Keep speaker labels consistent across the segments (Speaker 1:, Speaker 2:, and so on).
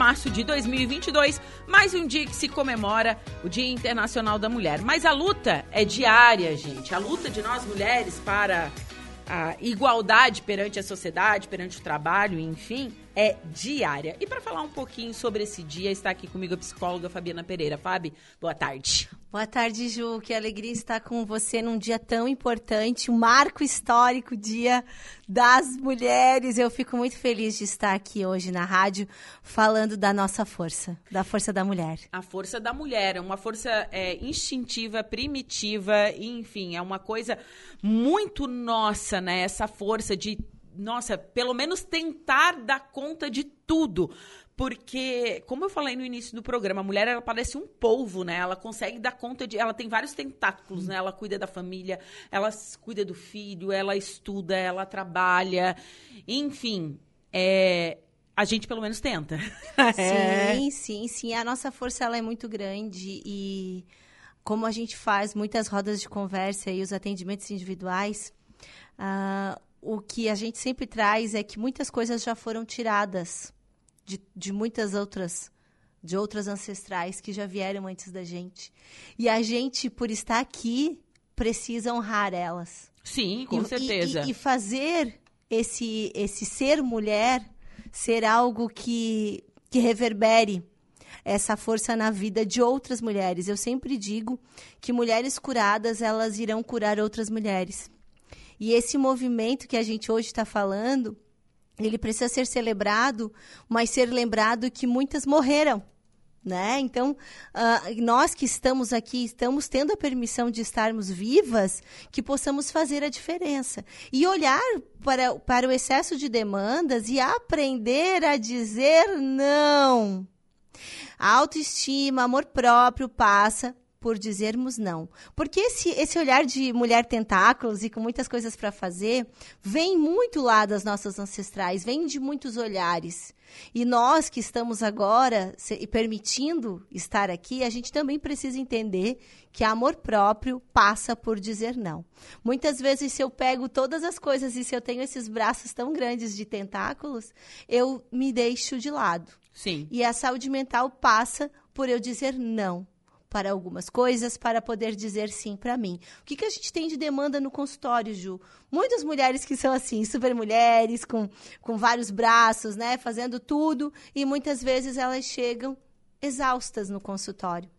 Speaker 1: março de 2022, mais um dia que se comemora o Dia Internacional da Mulher. Mas a luta é diária, gente. A luta de nós mulheres para a igualdade perante a sociedade, perante o trabalho, enfim, é diária. E para falar um pouquinho sobre esse dia, está aqui comigo a psicóloga Fabiana Pereira. Fabi, boa tarde.
Speaker 2: Boa tarde, Ju. Que alegria estar com você num dia tão importante, um marco histórico, Dia das Mulheres. Eu fico muito feliz de estar aqui hoje na rádio falando da nossa força, da força da mulher.
Speaker 1: A força da mulher, é uma força é, instintiva, primitiva, enfim, é uma coisa muito nossa, né? Essa força de nossa, pelo menos tentar dar conta de tudo. Porque, como eu falei no início do programa, a mulher ela parece um polvo, né? Ela consegue dar conta de. Ela tem vários tentáculos, né? Ela cuida da família, ela cuida do filho, ela estuda, ela trabalha. Enfim, é, a gente pelo menos tenta.
Speaker 2: Sim, sim, sim. A nossa força ela é muito grande e como a gente faz muitas rodas de conversa e os atendimentos individuais, uh, o que a gente sempre traz é que muitas coisas já foram tiradas de, de muitas outras de outras ancestrais que já vieram antes da gente. E a gente, por estar aqui, precisa honrar elas.
Speaker 1: Sim, com e, certeza.
Speaker 2: E, e, fazer esse, esse ser mulher ser algo que, que reverbere essa força na vida de outras mulheres. Eu sempre digo que mulheres curadas, elas irão curar outras mulheres. E esse movimento que a gente hoje está falando, ele precisa ser celebrado, mas ser lembrado que muitas morreram. Né? Então, uh, nós que estamos aqui, estamos tendo a permissão de estarmos vivas, que possamos fazer a diferença. E olhar para, para o excesso de demandas e aprender a dizer não. A autoestima, amor próprio passa por dizermos não. Porque esse, esse olhar de mulher tentáculos e com muitas coisas para fazer vem muito lá das nossas ancestrais, vem de muitos olhares. E nós que estamos agora se, permitindo estar aqui, a gente também precisa entender que amor próprio passa por dizer não. Muitas vezes, se eu pego todas as coisas e se eu tenho esses braços tão grandes de tentáculos, eu me deixo de lado.
Speaker 1: Sim.
Speaker 2: E a saúde mental passa por eu dizer não para algumas coisas para poder dizer sim para mim. O que, que a gente tem de demanda no consultório, Ju? Muitas mulheres que são assim, super mulheres, com, com vários braços, né? Fazendo tudo, e muitas vezes elas chegam exaustas no consultório.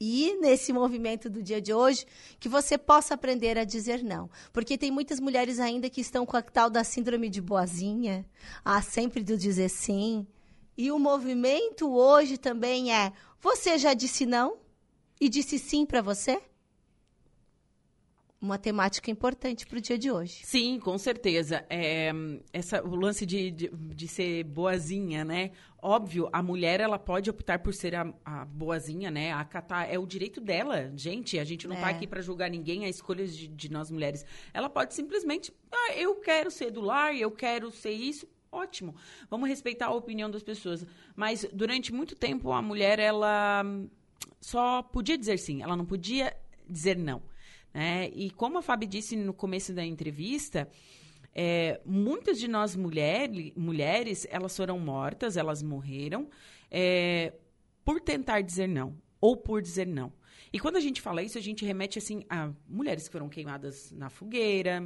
Speaker 2: E nesse movimento do dia de hoje, que você possa aprender a dizer não. Porque tem muitas mulheres ainda que estão com a tal da síndrome de boazinha, a sempre do dizer sim. E o movimento hoje também é você já disse não e disse sim para você? Uma temática importante para o dia de hoje.
Speaker 1: Sim, com certeza. É, essa, o lance de, de, de, ser boazinha, né? Óbvio, a mulher ela pode optar por ser a, a boazinha, né? Acatar é o direito dela. Gente, a gente não está é. aqui para julgar ninguém, a escolha de, de nós mulheres. Ela pode simplesmente, ah, eu quero ser do lar, eu quero ser isso, ótimo. Vamos respeitar a opinião das pessoas. Mas durante muito tempo a mulher ela só podia dizer sim, ela não podia dizer não. Né? E como a Fábio disse no começo da entrevista, é, muitas de nós mulher, mulheres, elas foram mortas, elas morreram é, por tentar dizer não ou por dizer não. E quando a gente fala isso, a gente remete assim a mulheres que foram queimadas na fogueira,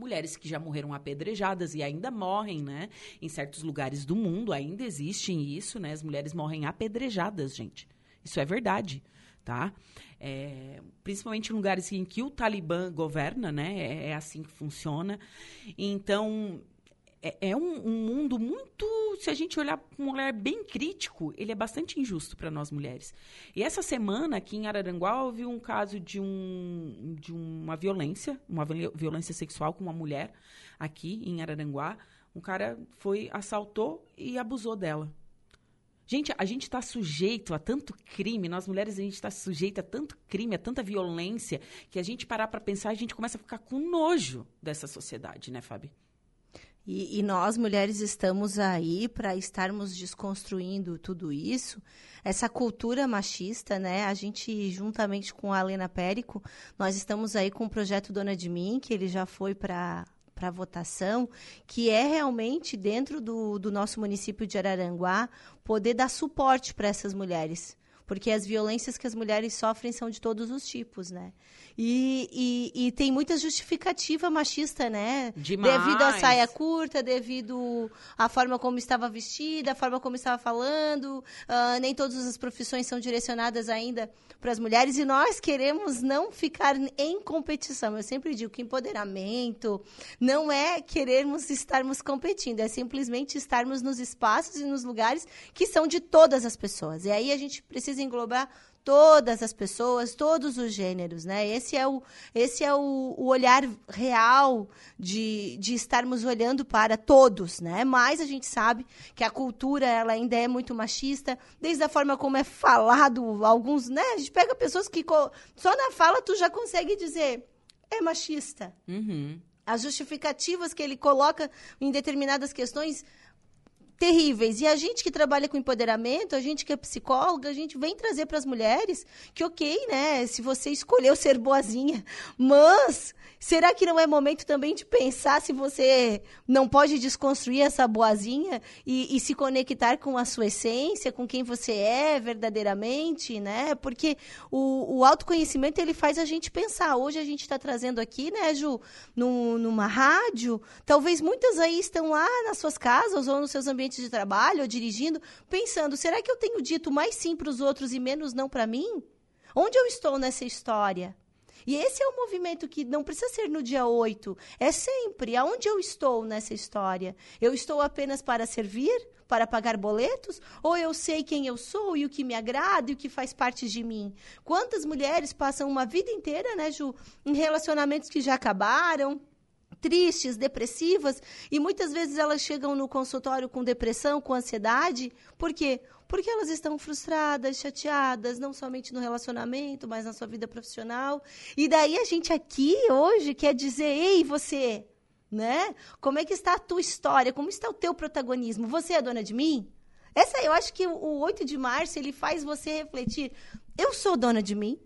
Speaker 1: mulheres que já morreram apedrejadas e ainda morrem, né? Em certos lugares do mundo ainda existe isso, né? As mulheres morrem apedrejadas, gente. Isso é verdade, tá? É, principalmente em lugares em que o Talibã governa, né? É, é assim que funciona. Então, é, é um, um, mundo muito. Se a gente olhar com um olhar bem crítico, ele é bastante injusto para nós mulheres. E essa semana, aqui em Araranguá, houve um caso de, um, de uma violência, uma violência sexual com uma mulher aqui em Araranguá. Um cara foi, assaltou e abusou dela. Gente, a gente está sujeito a tanto crime, nós mulheres a gente está sujeito a tanto crime, a tanta violência, que a gente parar para pensar, a gente começa a ficar com nojo dessa sociedade, né, Fábio?
Speaker 2: E, e, nós, mulheres, estamos aí para estarmos desconstruindo tudo isso. Essa cultura machista, né? A gente, juntamente com a Helena Périco, nós estamos aí com o projeto Dona de Mim, que ele já foi para a votação, que é realmente, dentro do, do nosso município de Araranguá, poder dar suporte para essas mulheres. Porque as violências que as mulheres sofrem são de todos os tipos, né? E, e, e, tem muita justificativa machista, né?
Speaker 1: Demais.
Speaker 2: Devido à saia curta, devido à forma como estava vestida, a forma como estava falando. Uh, nem todas as profissões são direcionadas ainda para as mulheres e nós queremos não ficar em competição. Eu sempre digo que empoderamento não é querermos estarmos competindo, é simplesmente estarmos nos espaços e nos lugares que são de todas as pessoas. E aí a gente precisa englobar todas as pessoas, todos os gêneros, né? Esse é o, esse é o, o, olhar real de, de estarmos olhando para todos, né? Mas a gente sabe que a cultura ela ainda é muito machista, desde a forma como é falado, alguns, né? A gente pega pessoas que só na fala tu já consegue dizer é machista.
Speaker 1: Uhum.
Speaker 2: As justificativas que ele coloca em determinadas questões terríveis. E a gente que trabalha com empoderamento, a gente que é psicóloga, a gente vem trazer para as mulheres que, ok, né? Se você escolheu ser boazinha, mas será que não é momento também de pensar se você não pode desconstruir essa boazinha e, e se conectar com a sua essência, com quem você é verdadeiramente, né? Porque o, o autoconhecimento ele faz a gente pensar. Hoje a gente está trazendo aqui, né, Ju, numa rádio, talvez muitas aí estão lá nas suas casas ou nos seus ambientes ambiente de trabalho ou dirigindo, pensando: será que eu tenho dito mais sim para os outros e menos não para mim? Onde eu estou nessa história? E esse é o movimento que não precisa ser no dia 8, é sempre aonde eu estou nessa história. Eu estou apenas para servir, para pagar boletos? Ou eu sei quem eu sou e o que me agrada e o que faz parte de mim? Quantas mulheres passam uma vida inteira, né, Ju, em relacionamentos que já acabaram, tristes, depressivas, e muitas vezes elas chegam no consultório com depressão, com ansiedade. Por quê? Porque elas estão frustradas, chateadas, não somente no relacionamento, mas na sua vida profissional. E daí a gente aqui hoje quer dizer: ei, você, né? Como é que está a tua história? Como está o teu protagonismo? Você é dona de mim? Essa eu acho que o 8 de março ele faz você refletir. Eu sou dona de mim?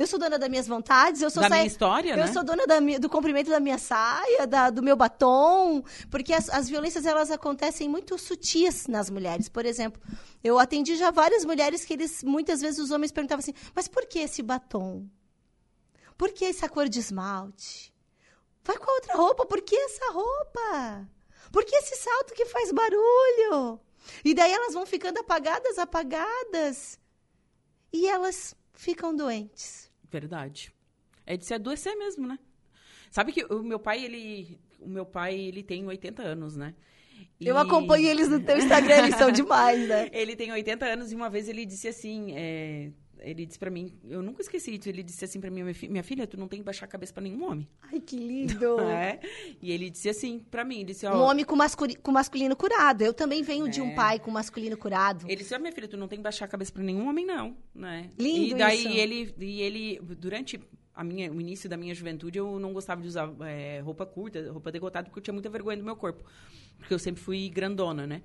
Speaker 2: Eu sou dona das minhas vontades, eu sou
Speaker 1: da saia... minha história,
Speaker 2: eu
Speaker 1: né?
Speaker 2: Eu sou dona da, do comprimento da minha saia, da, do meu batom, porque as, as violências elas acontecem muito sutis nas mulheres. Por exemplo, eu atendi já várias mulheres que eles muitas vezes os homens perguntavam assim: "Mas por que esse batom? Por que essa cor de esmalte? Vai com a outra roupa, por que essa roupa? Por que esse salto que faz barulho?" E daí elas vão ficando apagadas, apagadas. E elas ficam doentes.
Speaker 1: Verdade. É de se adoecer mesmo, né? Sabe que o meu pai, ele. O meu pai, ele tem 80 anos, né?
Speaker 2: E... Eu acompanho eles no teu Instagram, eles são demais, né?
Speaker 1: Ele tem 80 anos e uma vez ele disse assim: é, ele disse para mim, eu nunca esqueci isso, ele disse assim para mim, minha filha, tu não tem que baixar a cabeça para nenhum homem.
Speaker 2: Ai, que lindo!
Speaker 1: é? E ele disse assim para mim, disse, ó,
Speaker 2: Um homem com, masculi com masculino curado. Eu também venho é. de um é. pai com masculino curado.
Speaker 1: Ele disse, ó, minha filha, tu não tem que baixar a cabeça para nenhum homem, não, né?
Speaker 2: Lindo
Speaker 1: E daí
Speaker 2: isso.
Speaker 1: ele, e ele, durante a minha, o início da minha juventude, eu não gostava de usar é, roupa curta, roupa decotada, porque eu tinha muita vergonha do meu corpo. Porque eu sempre fui grandona, né?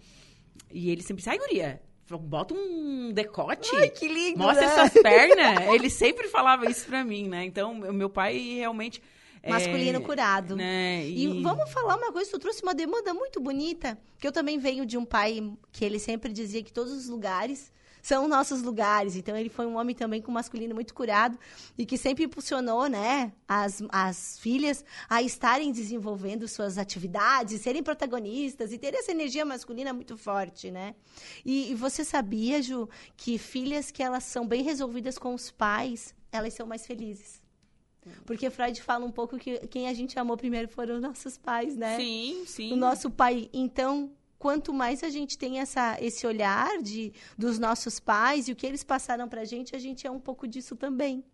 Speaker 1: E ele sempre disse, ai, guria, Bota um decote.
Speaker 2: Ai, que lindo,
Speaker 1: Mostra
Speaker 2: né?
Speaker 1: essas pernas. Ele sempre falava isso pra mim, né? Então, meu pai realmente.
Speaker 2: Masculino
Speaker 1: é,
Speaker 2: curado.
Speaker 1: Né? E...
Speaker 2: e... vamos falar uma coisa, tu trouxe uma demanda muito bonita, que eu também venho de um pai que ele sempre dizia que todos os lugares são nossos lugares. Então, ele foi um homem também com masculino muito curado e que sempre impulsionou, né, as, as filhas a estarem desenvolvendo suas atividades, serem protagonistas e ter essa energia masculina muito forte, né? E, e você sabia, Ju, que filhas que elas são bem resolvidas com os pais, elas são mais felizes. Porque Freud fala um pouco que quem a gente amou primeiro foram os nossos pais, né?
Speaker 1: Sim, sim.
Speaker 2: O nosso pai. Então, quanto mais a gente tem essa, esse olhar de, dos nossos pais e o que eles passaram para a gente, a gente é um pouco disso também.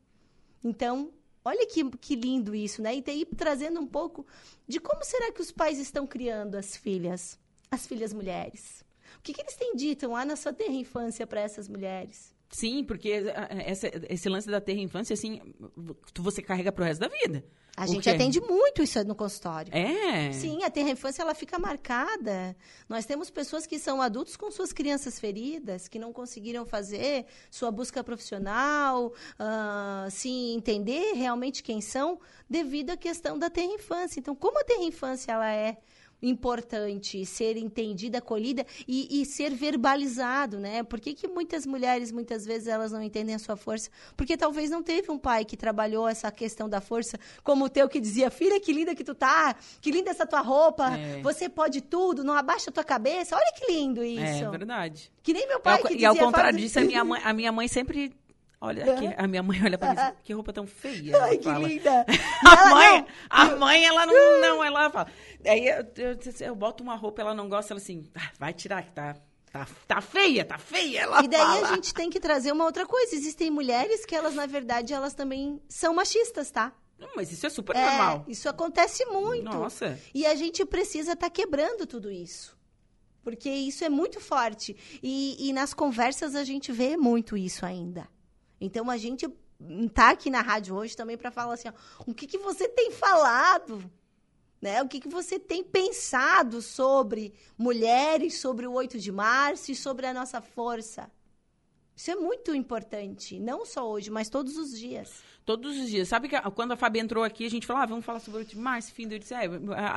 Speaker 2: Então, olha que, que lindo isso, né? E daí trazendo um pouco de como será que os pais estão criando as filhas, as filhas mulheres. O que, que eles têm dito lá na sua terra infância para essas mulheres?
Speaker 1: Sim, porque essa, esse lance da terra infância, assim, você carrega pro resto da vida.
Speaker 2: A gente atende muito isso no consultório.
Speaker 1: É?
Speaker 2: Sim, a terra infância ela fica marcada. Nós temos pessoas que são adultos com suas crianças feridas, que não conseguiram fazer sua busca profissional, uh, se entender realmente quem são, devido à questão da terra infância. Então, como a terra infância ela é importante ser entendida, acolhida e, e, ser verbalizado, né? Por que, que muitas mulheres, muitas vezes, elas não entendem a sua força? Porque talvez não teve um pai que trabalhou essa questão da força, como o teu que dizia, filha, que linda que tu tá, que linda essa tua roupa, é. você pode tudo, não abaixa a tua cabeça, olha que lindo isso. É
Speaker 1: verdade.
Speaker 2: Que nem meu pai
Speaker 1: e
Speaker 2: que
Speaker 1: dizia... E ao contrário disso, a minha mãe, a minha mãe sempre Olha aqui, a minha mãe olha pra mim e diz, que roupa tão feia.
Speaker 2: Ai, que
Speaker 1: fala.
Speaker 2: linda.
Speaker 1: a, mãe, a mãe, ela não, não, ela fala. Aí eu, eu, eu, boto uma roupa, ela não gosta, ela assim, ah, vai tirar que tá, tá, tá feia, tá feia, ela
Speaker 2: E daí
Speaker 1: fala.
Speaker 2: a gente tem que trazer uma outra coisa. Existem mulheres que elas, na verdade, elas também são machistas, tá?
Speaker 1: Não, mas isso é super é, normal.
Speaker 2: Isso acontece muito.
Speaker 1: Nossa.
Speaker 2: E a gente precisa estar tá quebrando tudo isso. Porque isso é muito forte. E, e nas conversas a gente vê muito isso ainda. Então a gente tá aqui na rádio hoje também para falar assim, ó, o que, que você tem falado, né? O que, que você tem pensado sobre mulheres, sobre o 8 de março e sobre a nossa força? Isso é muito importante, não só hoje, mas todos os dias.
Speaker 1: Todos os dias. Sabe que quando a Fábio entrou aqui, a gente falou, ah, vamos falar sobre o 8 de março, fim do... Disse, é,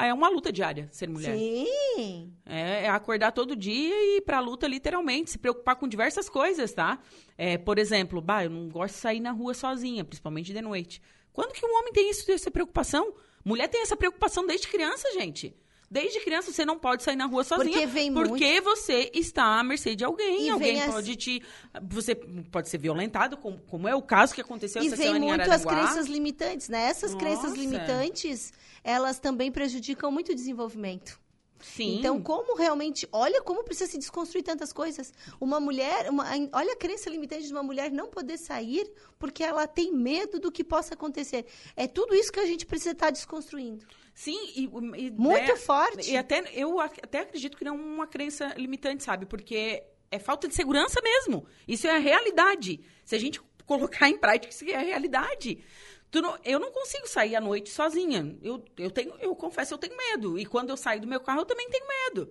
Speaker 1: é uma luta diária ser mulher.
Speaker 2: Sim.
Speaker 1: É, é acordar todo dia e ir pra luta, literalmente, se preocupar com diversas coisas, tá? É, por exemplo, bah, eu não gosto de sair na rua sozinha, principalmente de noite. Quando que um homem tem isso, essa preocupação? Mulher tem essa preocupação desde criança, gente. Desde criança você não pode sair na rua sozinha.
Speaker 2: Porque vem
Speaker 1: Porque
Speaker 2: muito...
Speaker 1: você está à mercê de alguém.
Speaker 2: E
Speaker 1: alguém
Speaker 2: as...
Speaker 1: pode te. Você pode ser violentado, como, como é o caso que aconteceu
Speaker 2: e
Speaker 1: essa
Speaker 2: vem
Speaker 1: semana
Speaker 2: muito
Speaker 1: em
Speaker 2: as crenças limitantes, né? Essas
Speaker 1: Nossa.
Speaker 2: crenças limitantes, elas também prejudicam muito o desenvolvimento.
Speaker 1: Sim.
Speaker 2: Então, como realmente. Olha como precisa se desconstruir tantas coisas. Uma mulher. Uma, olha a crença limitante de uma mulher não poder sair porque ela tem medo do que possa acontecer. É tudo isso que a gente precisa estar desconstruindo.
Speaker 1: Sim, e, e
Speaker 2: Muito
Speaker 1: né,
Speaker 2: forte.
Speaker 1: E até eu até acredito que não é uma crença limitante, sabe? Porque é falta de segurança mesmo. Isso é a realidade. Se a gente colocar em prática, isso é a realidade. Não, eu não consigo sair à noite sozinha. Eu, eu, tenho, eu confesso, eu tenho medo. E quando eu saio do meu carro, eu também tenho medo.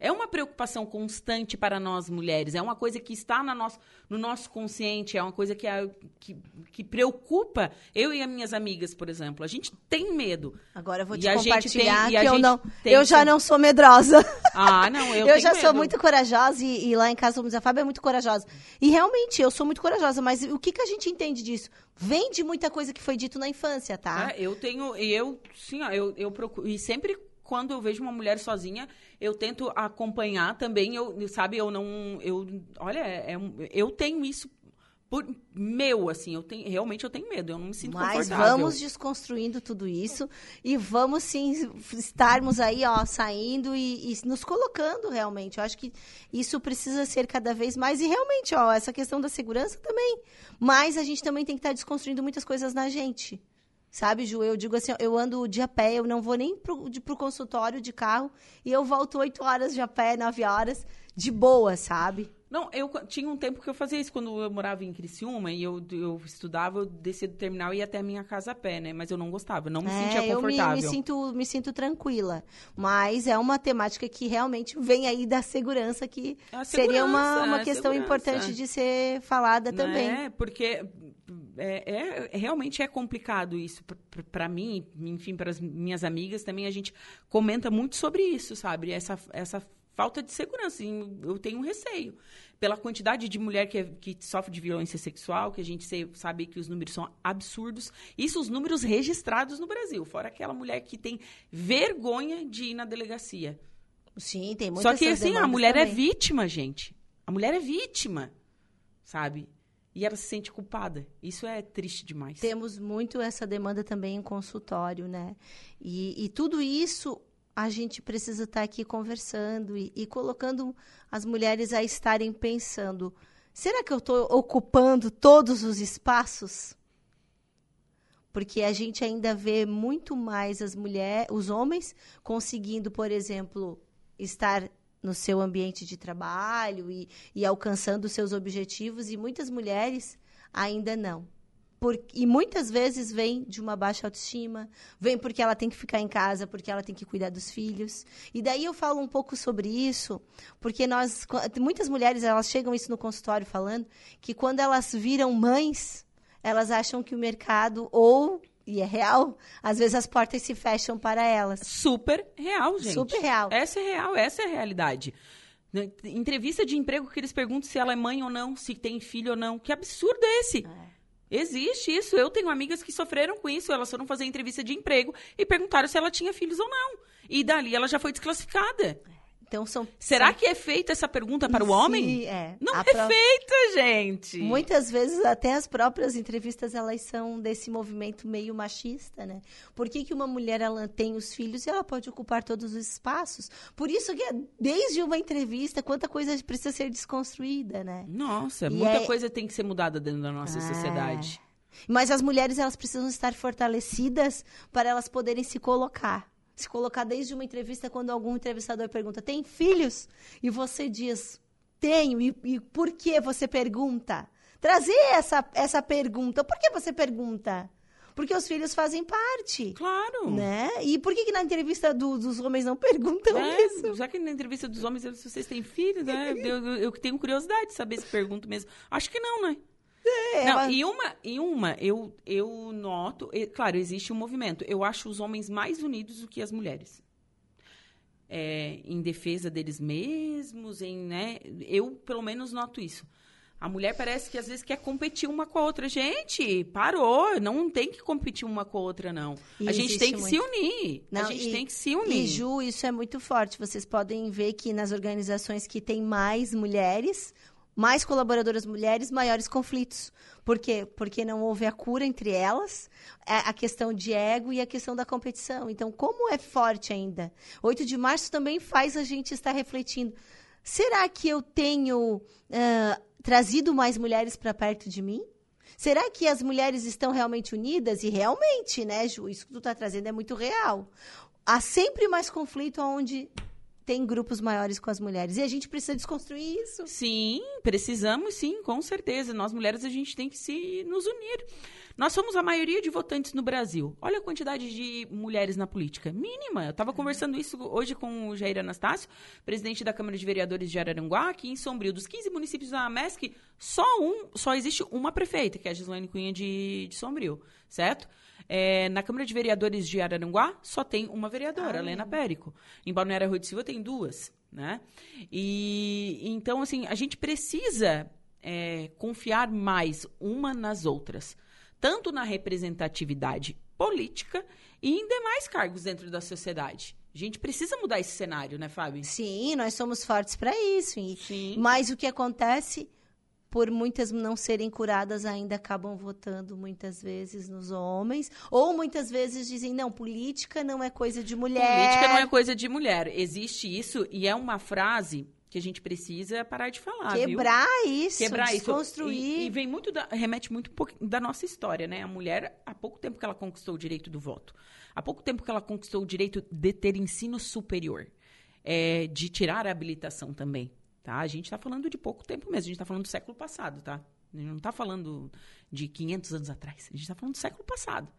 Speaker 1: É uma preocupação constante para nós mulheres. É uma coisa que está na nosso, no nosso consciente. É uma coisa que, é, que, que, preocupa eu e as minhas amigas, por exemplo. A gente tem medo.
Speaker 2: Agora eu vou te
Speaker 1: e
Speaker 2: compartilhar
Speaker 1: tem,
Speaker 2: que eu não. Eu já não sou medrosa.
Speaker 1: Ah, não, eu,
Speaker 2: eu já
Speaker 1: medo.
Speaker 2: sou muito corajosa e, e, lá em casa vamos dizer, a Fábio é muito corajosa. E realmente eu sou muito corajosa, mas o que, que a gente entende disso? Vem de muita coisa que foi dito na infância, tá?
Speaker 1: É, eu tenho, eu, sim, ó, eu, eu procuro, e sempre quando eu vejo uma mulher sozinha, eu tento acompanhar também. Eu, sabe, eu não. Eu, olha, é, eu tenho isso por meu, assim, eu tenho, realmente eu tenho medo, eu não me sinto
Speaker 2: Mas
Speaker 1: confortável.
Speaker 2: vamos desconstruindo tudo isso e vamos sim estarmos aí, ó, saindo e, e, nos colocando realmente. Eu acho que isso precisa ser cada vez mais e realmente, ó, essa questão da segurança também. Mas a gente também tem que estar desconstruindo muitas coisas na gente. Sabe, Ju? Eu digo assim, eu ando de a pé, eu não vou nem pro, de, pro consultório de carro e eu volto oito horas de a pé, nove horas, de boa, sabe?
Speaker 1: Não, eu tinha um tempo que eu fazia isso quando eu morava em Criciúma e eu, eu estudava, eu descia do terminal e ia até a minha casa a pé, né? Mas eu não gostava, não me
Speaker 2: é,
Speaker 1: sentia confortável.
Speaker 2: Eu me, me, sinto, me sinto tranquila. Mas é uma temática que realmente vem aí da segurança, que
Speaker 1: é
Speaker 2: seria uma, uma
Speaker 1: é
Speaker 2: questão
Speaker 1: segurança.
Speaker 2: importante de ser falada também.
Speaker 1: É, porque é, é, realmente é complicado isso para mim, enfim, para as minhas amigas também. A gente comenta muito sobre isso, sabe? Essa, essa falta de segurança. Eu tenho um receio. Pela quantidade de mulher que, que sofre de violência sexual, que a gente sabe que os números são absurdos. Isso, os números registrados no Brasil. Fora aquela mulher que tem vergonha de ir na delegacia.
Speaker 2: Sim, tem muitas
Speaker 1: Só que, assim, a mulher
Speaker 2: também.
Speaker 1: é vítima, gente. A mulher é vítima, sabe? E ela se sente culpada. Isso é triste demais.
Speaker 2: Temos muito essa demanda também em consultório, né? E, e tudo isso a gente precisa estar aqui conversando e, e colocando as mulheres a estarem pensando: será que eu estou ocupando todos os espaços? Porque a gente ainda vê muito mais as mulheres, os homens conseguindo, por exemplo, estar no seu ambiente de trabalho e, e alcançando seus objetivos, e muitas mulheres ainda não. Por, e muitas vezes vem de uma baixa autoestima, vem porque ela tem que ficar em casa, porque ela tem que cuidar dos filhos. E daí eu falo um pouco sobre isso, porque nós, muitas mulheres, elas chegam isso no consultório falando que quando elas viram mães, elas acham que o mercado ou e é real, às vezes as portas se fecham para elas.
Speaker 1: Super real, gente.
Speaker 2: Super real.
Speaker 1: Essa é real, essa é a realidade. Entrevista de emprego que eles perguntam se ela é mãe ou não, se tem filho ou não. Que absurdo é esse? É. Existe isso. Eu tenho amigas que sofreram com isso. Elas foram fazer entrevista de emprego e perguntaram se ela tinha filhos ou não. E dali ela já foi desclassificada. É. Então são. Será são... que é feita essa pergunta para o homem?
Speaker 2: Sim, é.
Speaker 1: Não a é pro... feita, gente.
Speaker 2: Muitas vezes até as próprias entrevistas elas são desse movimento meio machista, né? Por que, que uma mulher ela tem os filhos e ela pode ocupar todos os espaços? Por isso que é desde uma entrevista quanta coisa precisa ser desconstruída, né?
Speaker 1: Nossa, e muita é... coisa tem que ser mudada dentro da nossa é... sociedade.
Speaker 2: Mas as mulheres elas precisam estar fortalecidas para elas poderem se colocar se colocar desde uma entrevista quando algum entrevistador pergunta: tem filhos? E você diz: tenho. E, e por que você pergunta? Trazer essa, essa pergunta. Por que você pergunta? Porque os filhos fazem parte.
Speaker 1: Claro.
Speaker 2: Né? E por que, que na entrevista do, dos homens não perguntam é, isso?
Speaker 1: Já que na entrevista dos homens, se vocês têm filhos, né? eu, eu, eu tenho curiosidade de saber se pergunto mesmo. Acho que não, né? É, não, e uma, e uma eu, eu noto, e, claro, existe um movimento. Eu acho os homens mais unidos do que as mulheres. É, em defesa deles mesmos, em, né? Eu, pelo menos, noto isso. A mulher parece que às vezes quer competir uma com a outra. Gente, parou. Não tem que competir uma com a outra, não. E a gente tem que muito... se unir. Não, a gente e, tem que se unir.
Speaker 2: E, Ju, isso é muito forte. Vocês podem ver que nas organizações que tem mais mulheres, mais colaboradoras mulheres, maiores conflitos. Por quê? Porque não houve a cura entre elas, é a questão de ego e a questão da competição. Então, como é forte ainda? 8 de março também faz a gente estar refletindo. Será que eu tenho uh, trazido mais mulheres para perto de mim? Será que as mulheres estão realmente unidas? E realmente, né, Ju? Isso que tu está trazendo é muito real. Há sempre mais conflito onde tem grupos maiores com as mulheres. E a gente precisa desconstruir isso.
Speaker 1: Sim, precisamos sim, com certeza. Nós mulheres a gente tem que se nos unir. Nós somos a maioria de votantes no Brasil. Olha a quantidade de mulheres na política. Mínima. Eu estava conversando isso hoje com o Jair Anastácio, presidente da Câmara de Vereadores de Araranguá, que em Sombrio, dos 15 municípios da MESC, só um, só existe uma prefeita, que é a Gislaine Cunha de, de Sombrio, certo? É, na Câmara de Vereadores de Araranguá, só tem uma vereadora, ah, Helena Périco. Em Balneário Rui de Silva tem duas, né? E então, assim, a gente precisa é, confiar mais uma nas outras, tanto na representatividade política e em demais cargos dentro da sociedade. A gente precisa mudar esse cenário, né, Fábio?
Speaker 2: Sim, nós somos fortes para isso. Sim. Mas o que acontece por muitas não serem curadas, ainda acabam votando muitas vezes nos homens. Ou muitas vezes dizem, não, política não é coisa de mulher.
Speaker 1: Política não é coisa de mulher. Existe isso e é uma frase que a gente precisa parar de falar.
Speaker 2: Quebrar
Speaker 1: viu?
Speaker 2: isso, Quebrar desconstruir.
Speaker 1: Isso. E, e, vem muito da, remete muito da nossa história, né? A mulher, há pouco tempo que ela conquistou o direito do voto, há pouco tempo que ela conquistou o direito de ter ensino superior, é, de tirar a habilitação também. Tá? A gente está falando de pouco tempo mesmo, a gente está falando do século passado, tá? A gente não está falando de 500 anos atrás, a gente está falando do século passado.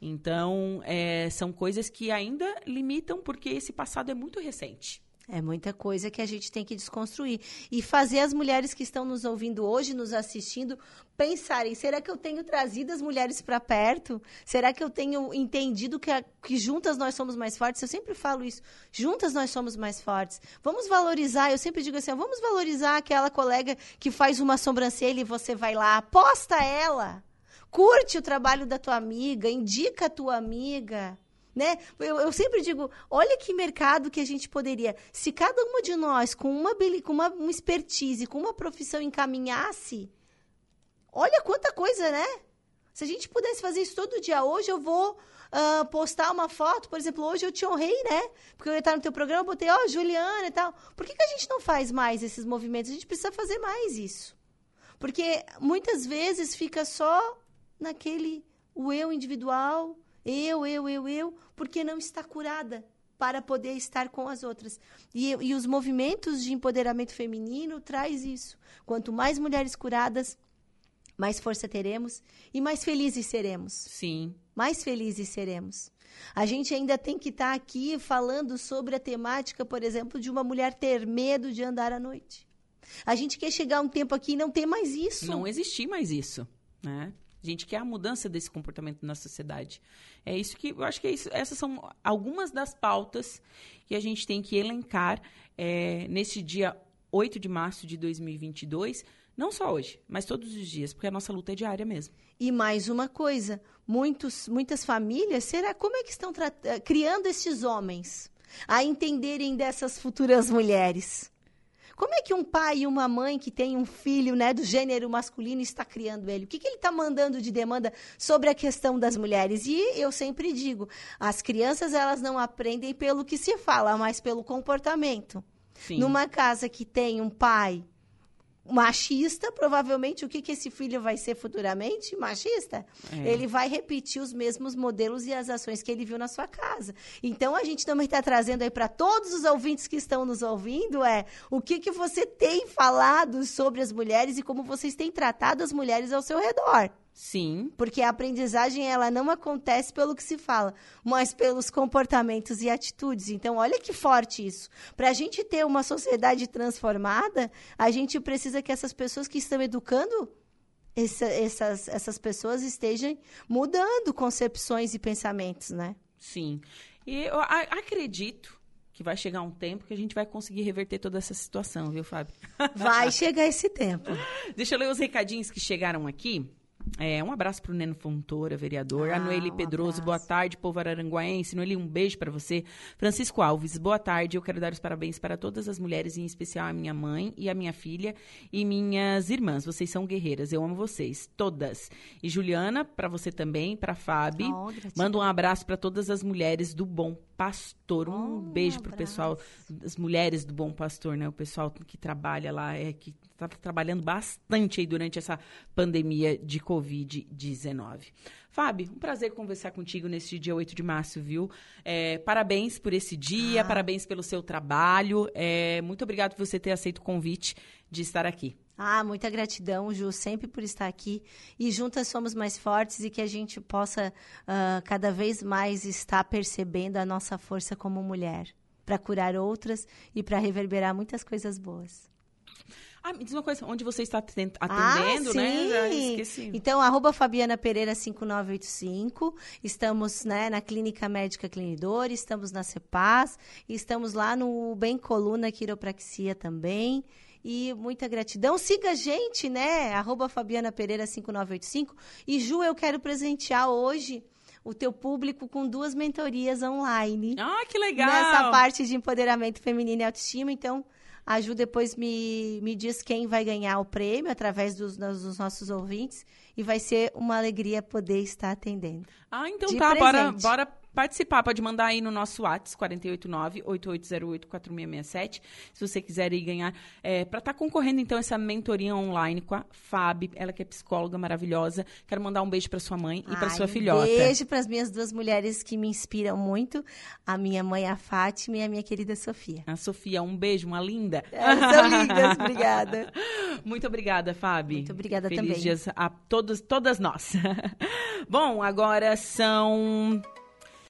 Speaker 1: Então, é, são coisas que ainda limitam, porque esse passado é muito recente.
Speaker 2: É muita coisa que a gente tem que desconstruir. E fazer as mulheres que estão nos ouvindo hoje, nos assistindo, pensarem: será que eu tenho trazido as mulheres para perto? Será que eu tenho entendido que, a, que juntas nós somos mais fortes? Eu sempre falo isso: juntas nós somos mais fortes. Vamos valorizar, eu sempre digo assim: vamos valorizar aquela colega que faz uma sobrancelha e você vai lá, aposta ela. Curte o trabalho da tua amiga, indica a tua amiga né? Eu, eu, sempre digo, olha que mercado que a gente poderia, se cada uma de nós com uma com uma, uma expertise, com uma profissão encaminhasse, olha quanta coisa, né? Se a gente pudesse fazer isso todo dia, hoje eu vou uh, postar uma foto, por exemplo, hoje eu te honrei, né? Porque eu ia estar no teu programa, eu botei, ó, oh, Juliana e tal. Por que, que a gente não faz mais esses movimentos? A gente precisa fazer mais isso. Porque muitas vezes fica só naquele o eu individual, eu, eu, eu, eu, porque não está curada. para poder estar com as outras. E, e os movimentos de empoderamento feminino traz isso. Quanto mais mulheres curadas, mais força teremos e mais felizes seremos.
Speaker 1: Sim.
Speaker 2: Mais felizes seremos. A gente ainda tem que estar tá aqui falando sobre a temática, por exemplo, de uma mulher ter medo de andar à noite. A gente quer chegar um tempo aqui e não ter mais isso.
Speaker 1: Não existir mais isso, né? A gente quer a mudança desse comportamento na sociedade. É isso que eu acho que é isso, essas são algumas das pautas que a gente tem que elencar é, nesse dia 8 de março de 2022 não só hoje, mas todos os dias, porque a nossa luta é diária mesmo.
Speaker 2: E mais uma coisa, muitos, muitas famílias, será como é que estão eh, criando esses homens a entenderem dessas futuras mulheres? Como é que um pai e uma mãe que tem um filho né, do gênero masculino está criando ele? O que, que ele está mandando de demanda sobre a questão das mulheres? E eu sempre digo, as crianças elas não aprendem pelo que se fala, mas pelo comportamento. Sim. Numa casa que tem um pai machista, provavelmente o que, que esse filho vai ser futuramente? Machista. É. Ele vai repetir os mesmos modelos e as ações que ele viu na sua casa. Então a gente também está trazendo aí para todos os ouvintes que estão nos ouvindo é o que, que você tem falado sobre as mulheres e como vocês têm tratado as mulheres ao seu redor.
Speaker 1: Sim.
Speaker 2: Porque a aprendizagem ela não acontece pelo que se fala, mas pelos comportamentos e atitudes. Então, olha que forte isso. Para a gente ter uma sociedade transformada, a gente precisa que essas pessoas que estão educando essa, essas, essas pessoas estejam mudando concepções e pensamentos, né?
Speaker 1: Sim. E eu acredito que vai chegar um tempo que a gente vai conseguir reverter toda essa situação, viu, Fábio?
Speaker 2: Vai chegar esse tempo.
Speaker 1: Deixa eu ler os recadinhos que chegaram aqui. É, um abraço para o Neno Fontoura, vereador. Ah, a Noeli um Pedroso, abraço. boa tarde, povo araranguaense. Noeli, um beijo para você. Francisco Alves, boa tarde. Eu quero dar os parabéns para todas as mulheres, em especial a minha mãe e a minha filha e minhas irmãs. Vocês são guerreiras, eu amo vocês, todas. E Juliana, para você também, para Fábio. Oh, Manda um abraço para todas as mulheres do Bom Pastor. Um oh, beijo um para o pessoal, as mulheres do Bom Pastor, né? O pessoal que trabalha lá, é que está trabalhando bastante aí durante essa pandemia de Covid-19. Fábio, um prazer conversar contigo neste dia 8 de março, viu? É, parabéns por esse dia, ah. parabéns pelo seu trabalho. É, muito obrigado por você ter aceito o convite de estar aqui.
Speaker 2: Ah, muita gratidão, Ju, sempre por estar aqui. E juntas somos mais fortes e que a gente possa uh, cada vez mais estar percebendo a nossa força como mulher para curar outras e para reverberar muitas coisas boas.
Speaker 1: Ah, me diz uma coisa, onde você está atendendo, ah, né? Já esqueci.
Speaker 2: Então, arroba Fabiana Pereira 5985. Estamos né, na Clínica Médica Clinidor, estamos na CEPAS, estamos lá no Bem Coluna Quiropraxia também. E muita gratidão. Siga a gente, né? Arroba Fabiana Pereira 5985. E Ju, eu quero presentear hoje o teu público com duas mentorias online.
Speaker 1: Ah, que legal!
Speaker 2: Nessa parte de empoderamento feminino e autoestima. Então, a Ju depois me, me diz quem vai ganhar o prêmio através dos, dos nossos ouvintes. E vai ser uma alegria poder estar atendendo.
Speaker 1: Ah, então tá. Bora, bora participar, pode mandar aí no nosso WhatsApp, 489-8808-4667, se você quiser ir ganhar, é, para estar tá concorrendo, então, essa mentoria online com a Fábio, ela que é psicóloga maravilhosa. Quero mandar um beijo para sua mãe e para sua filhota.
Speaker 2: Um beijo para as minhas duas mulheres que me inspiram muito, a minha mãe, a Fátima, e a minha querida Sofia.
Speaker 1: A Sofia, um beijo, uma linda.
Speaker 2: É, são lindas, obrigada.
Speaker 1: Muito obrigada, Fábio.
Speaker 2: Muito obrigada
Speaker 1: Feliz
Speaker 2: também.
Speaker 1: dias a todos, todas nós. Bom, agora são